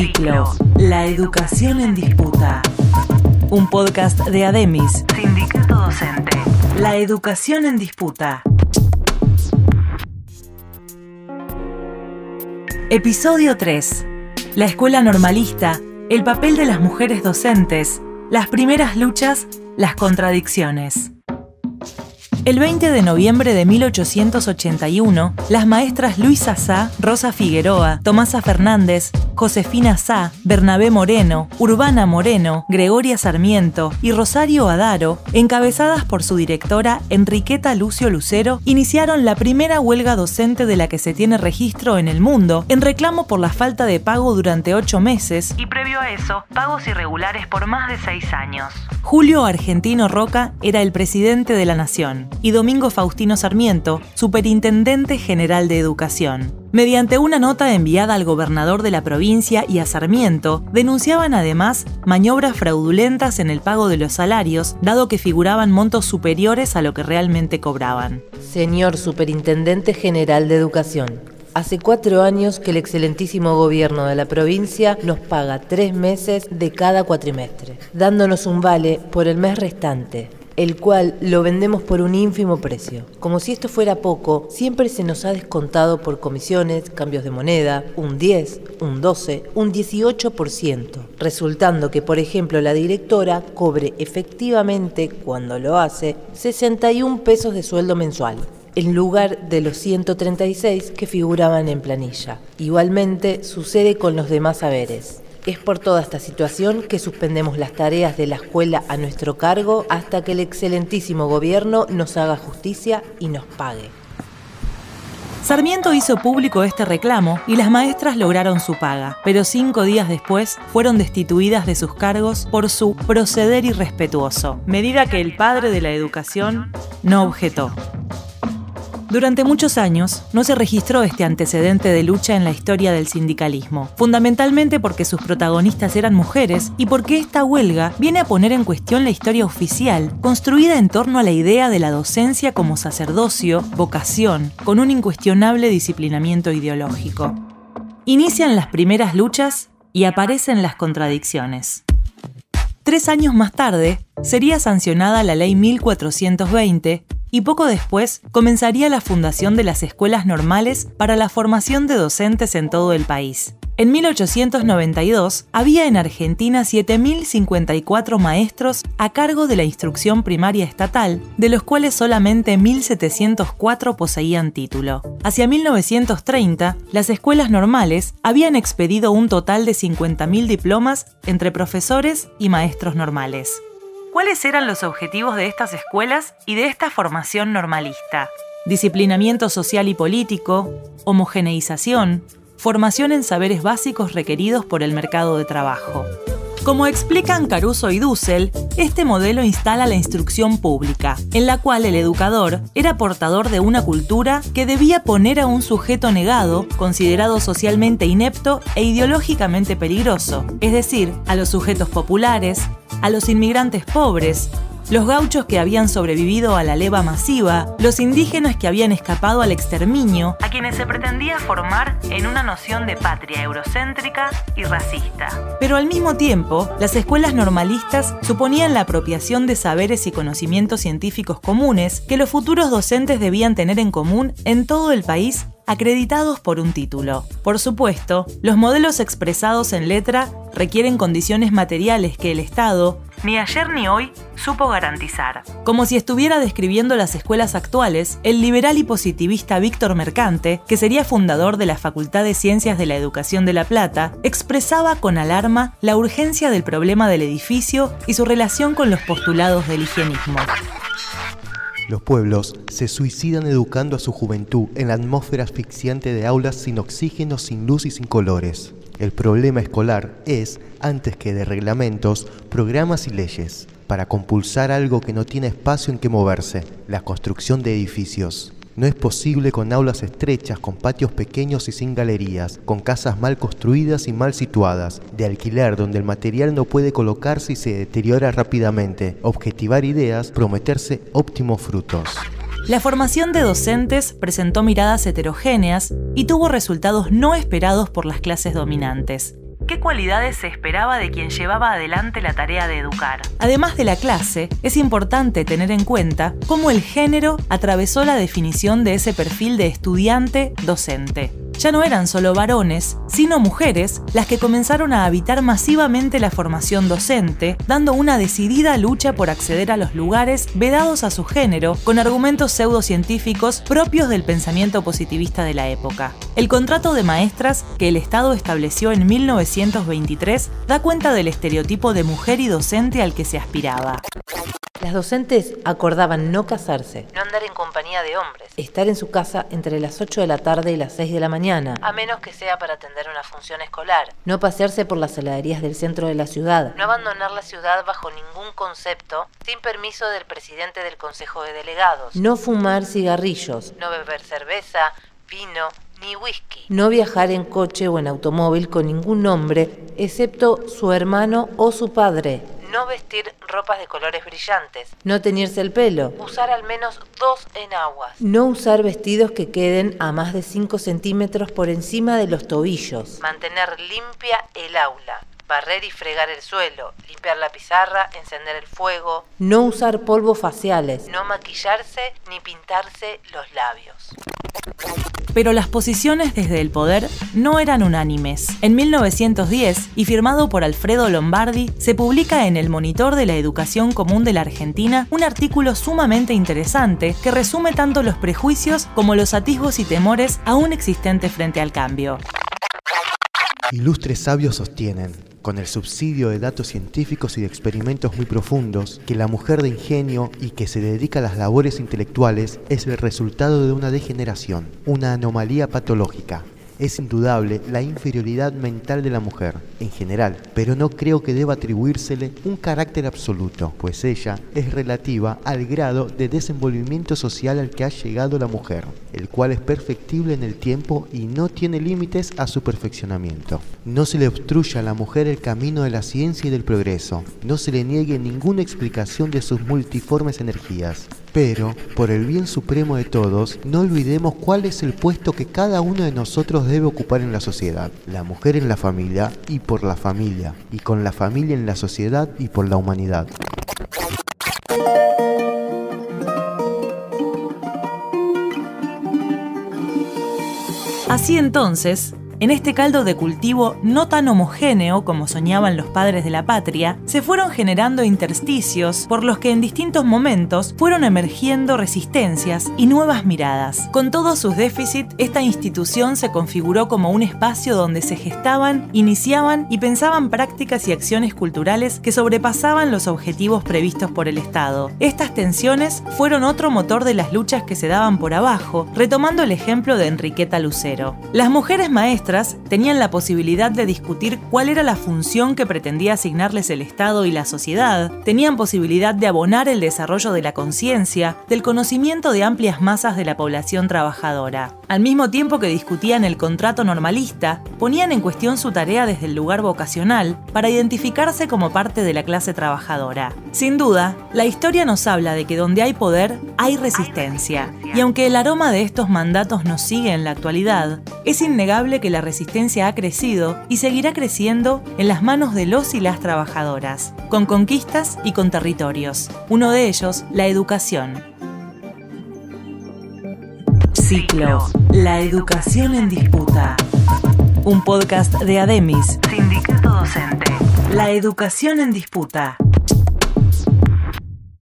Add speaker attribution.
Speaker 1: Ciclo. La educación en disputa. Un podcast de Ademis. Sindicato Docente. La educación en disputa. Episodio 3. La escuela normalista, el papel de las mujeres docentes, las primeras luchas, las contradicciones. El 20 de noviembre de 1881, las maestras Luisa Sá, Rosa Figueroa, Tomasa Fernández, Josefina Sá, Bernabé Moreno, Urbana Moreno, Gregoria Sarmiento y Rosario Adaro, encabezadas por su directora Enriqueta Lucio Lucero, iniciaron la primera huelga docente de la que se tiene registro en el mundo, en reclamo por la falta de pago durante ocho meses y previo a eso, pagos irregulares por más de seis años. Julio Argentino Roca era el presidente de la Nación y Domingo Faustino Sarmiento, superintendente general de Educación. Mediante una nota enviada al gobernador de la provincia y a Sarmiento, denunciaban además maniobras fraudulentas en el pago de los salarios, dado que figuraban montos superiores a lo que realmente cobraban.
Speaker 2: Señor Superintendente General de Educación, Hace cuatro años que el excelentísimo gobierno de la provincia nos paga tres meses de cada cuatrimestre, dándonos un vale por el mes restante el cual lo vendemos por un ínfimo precio. Como si esto fuera poco, siempre se nos ha descontado por comisiones, cambios de moneda, un 10, un 12, un 18%, resultando que, por ejemplo, la directora cobre efectivamente, cuando lo hace, 61 pesos de sueldo mensual en lugar de los 136 que figuraban en planilla. Igualmente sucede con los demás saberes. Es por toda esta situación que suspendemos las tareas de la escuela a nuestro cargo hasta que el excelentísimo gobierno nos haga justicia y nos pague.
Speaker 1: Sarmiento hizo público este reclamo y las maestras lograron su paga, pero cinco días después fueron destituidas de sus cargos por su proceder irrespetuoso, medida que el padre de la educación no objetó. Durante muchos años no se registró este antecedente de lucha en la historia del sindicalismo, fundamentalmente porque sus protagonistas eran mujeres y porque esta huelga viene a poner en cuestión la historia oficial, construida en torno a la idea de la docencia como sacerdocio, vocación, con un incuestionable disciplinamiento ideológico. Inician las primeras luchas y aparecen las contradicciones. Tres años más tarde, sería sancionada la Ley 1420 y poco después comenzaría la fundación de las escuelas normales para la formación de docentes en todo el país. En 1892 había en Argentina 7.054 maestros a cargo de la instrucción primaria estatal, de los cuales solamente 1.704 poseían título. Hacia 1930, las escuelas normales habían expedido un total de 50.000 diplomas entre profesores y maestros normales. ¿Cuáles eran los objetivos de estas escuelas y de esta formación normalista? Disciplinamiento social y político, homogeneización, formación en saberes básicos requeridos por el mercado de trabajo. Como explican Caruso y Dussel, este modelo instala la instrucción pública, en la cual el educador era portador de una cultura que debía poner a un sujeto negado, considerado socialmente inepto e ideológicamente peligroso, es decir, a los sujetos populares, a los inmigrantes pobres, los gauchos que habían sobrevivido a la leva masiva, los indígenas que habían escapado al exterminio, a quienes se pretendía formar en una noción de patria eurocéntrica y racista. Pero al mismo tiempo, las escuelas normalistas suponían la apropiación de saberes y conocimientos científicos comunes que los futuros docentes debían tener en común en todo el país acreditados por un título. Por supuesto, los modelos expresados en letra requieren condiciones materiales que el Estado, ni ayer ni hoy, supo garantizar. Como si estuviera describiendo las escuelas actuales, el liberal y positivista Víctor Mercante, que sería fundador de la Facultad de Ciencias de la Educación de La Plata, expresaba con alarma la urgencia del problema del edificio y su relación con los postulados del higienismo.
Speaker 3: Los pueblos se suicidan educando a su juventud en la atmósfera asfixiante de aulas sin oxígeno, sin luz y sin colores. El problema escolar es, antes que de reglamentos, programas y leyes, para compulsar algo que no tiene espacio en que moverse, la construcción de edificios. No es posible con aulas estrechas, con patios pequeños y sin galerías, con casas mal construidas y mal situadas, de alquiler donde el material no puede colocarse y se deteriora rápidamente, objetivar ideas, prometerse óptimos frutos.
Speaker 1: La formación de docentes presentó miradas heterogéneas y tuvo resultados no esperados por las clases dominantes qué cualidades se esperaba de quien llevaba adelante la tarea de educar. Además de la clase, es importante tener en cuenta cómo el género atravesó la definición de ese perfil de estudiante docente ya no eran solo varones, sino mujeres las que comenzaron a habitar masivamente la formación docente, dando una decidida lucha por acceder a los lugares vedados a su género, con argumentos pseudocientíficos propios del pensamiento positivista de la época. El contrato de maestras que el Estado estableció en 1923 da cuenta del estereotipo de mujer y docente al que se aspiraba.
Speaker 2: Las docentes acordaban no casarse, no andar en compañía de hombres, estar en su casa entre las 8 de la tarde y las 6 de la mañana, a menos que sea para atender una función escolar, no pasearse por las heladerías del centro de la ciudad, no abandonar la ciudad bajo ningún concepto sin permiso del presidente del Consejo de Delegados, no fumar cigarrillos, no beber cerveza, vino, ni whisky. No viajar en coche o en automóvil con ningún hombre, excepto su hermano o su padre no vestir ropas de colores brillantes, no teñirse el pelo, usar al menos dos enaguas, no usar vestidos que queden a más de 5 centímetros por encima de los tobillos, mantener limpia el aula, barrer y fregar el suelo, limpiar la pizarra, encender el fuego, no usar polvos faciales, no maquillarse ni pintarse los labios.
Speaker 1: Pero las posiciones desde el poder no eran unánimes. En 1910, y firmado por Alfredo Lombardi, se publica en el Monitor de la Educación Común de la Argentina un artículo sumamente interesante que resume tanto los prejuicios como los atisbos y temores aún existentes frente al cambio.
Speaker 3: Ilustres sabios sostienen, con el subsidio de datos científicos y de experimentos muy profundos, que la mujer de ingenio y que se dedica a las labores intelectuales es el resultado de una degeneración, una anomalía patológica, es indudable la inferioridad mental de la mujer, en general, pero no creo que deba atribuírsele un carácter absoluto, pues ella es relativa al grado de desenvolvimiento social al que ha llegado la mujer, el cual es perfectible en el tiempo y no tiene límites a su perfeccionamiento. No se le obstruya a la mujer el camino de la ciencia y del progreso, no se le niegue ninguna explicación de sus multiformes energías. Pero, por el bien supremo de todos, no olvidemos cuál es el puesto que cada uno de nosotros debe ocupar en la sociedad. La mujer en la familia y por la familia, y con la familia en la sociedad y por la humanidad.
Speaker 1: Así entonces, en este caldo de cultivo no tan homogéneo como soñaban los padres de la patria, se fueron generando intersticios por los que en distintos momentos fueron emergiendo resistencias y nuevas miradas. Con todos sus déficits, esta institución se configuró como un espacio donde se gestaban, iniciaban y pensaban prácticas y acciones culturales que sobrepasaban los objetivos previstos por el Estado. Estas tensiones fueron otro motor de las luchas que se daban por abajo, retomando el ejemplo de Enriqueta Lucero. Las mujeres maestras tenían la posibilidad de discutir cuál era la función que pretendía asignarles el Estado y la sociedad, tenían posibilidad de abonar el desarrollo de la conciencia, del conocimiento de amplias masas de la población trabajadora. Al mismo tiempo que discutían el contrato normalista, ponían en cuestión su tarea desde el lugar vocacional para identificarse como parte de la clase trabajadora. Sin duda, la historia nos habla de que donde hay poder, hay resistencia. Y aunque el aroma de estos mandatos nos sigue en la actualidad, es innegable que la resistencia ha crecido y seguirá creciendo en las manos de los y las trabajadoras, con conquistas y con territorios. Uno de ellos, la educación. Ciclo. La educación en disputa. Un podcast de Ademis. Sindicato Docente. La educación en disputa.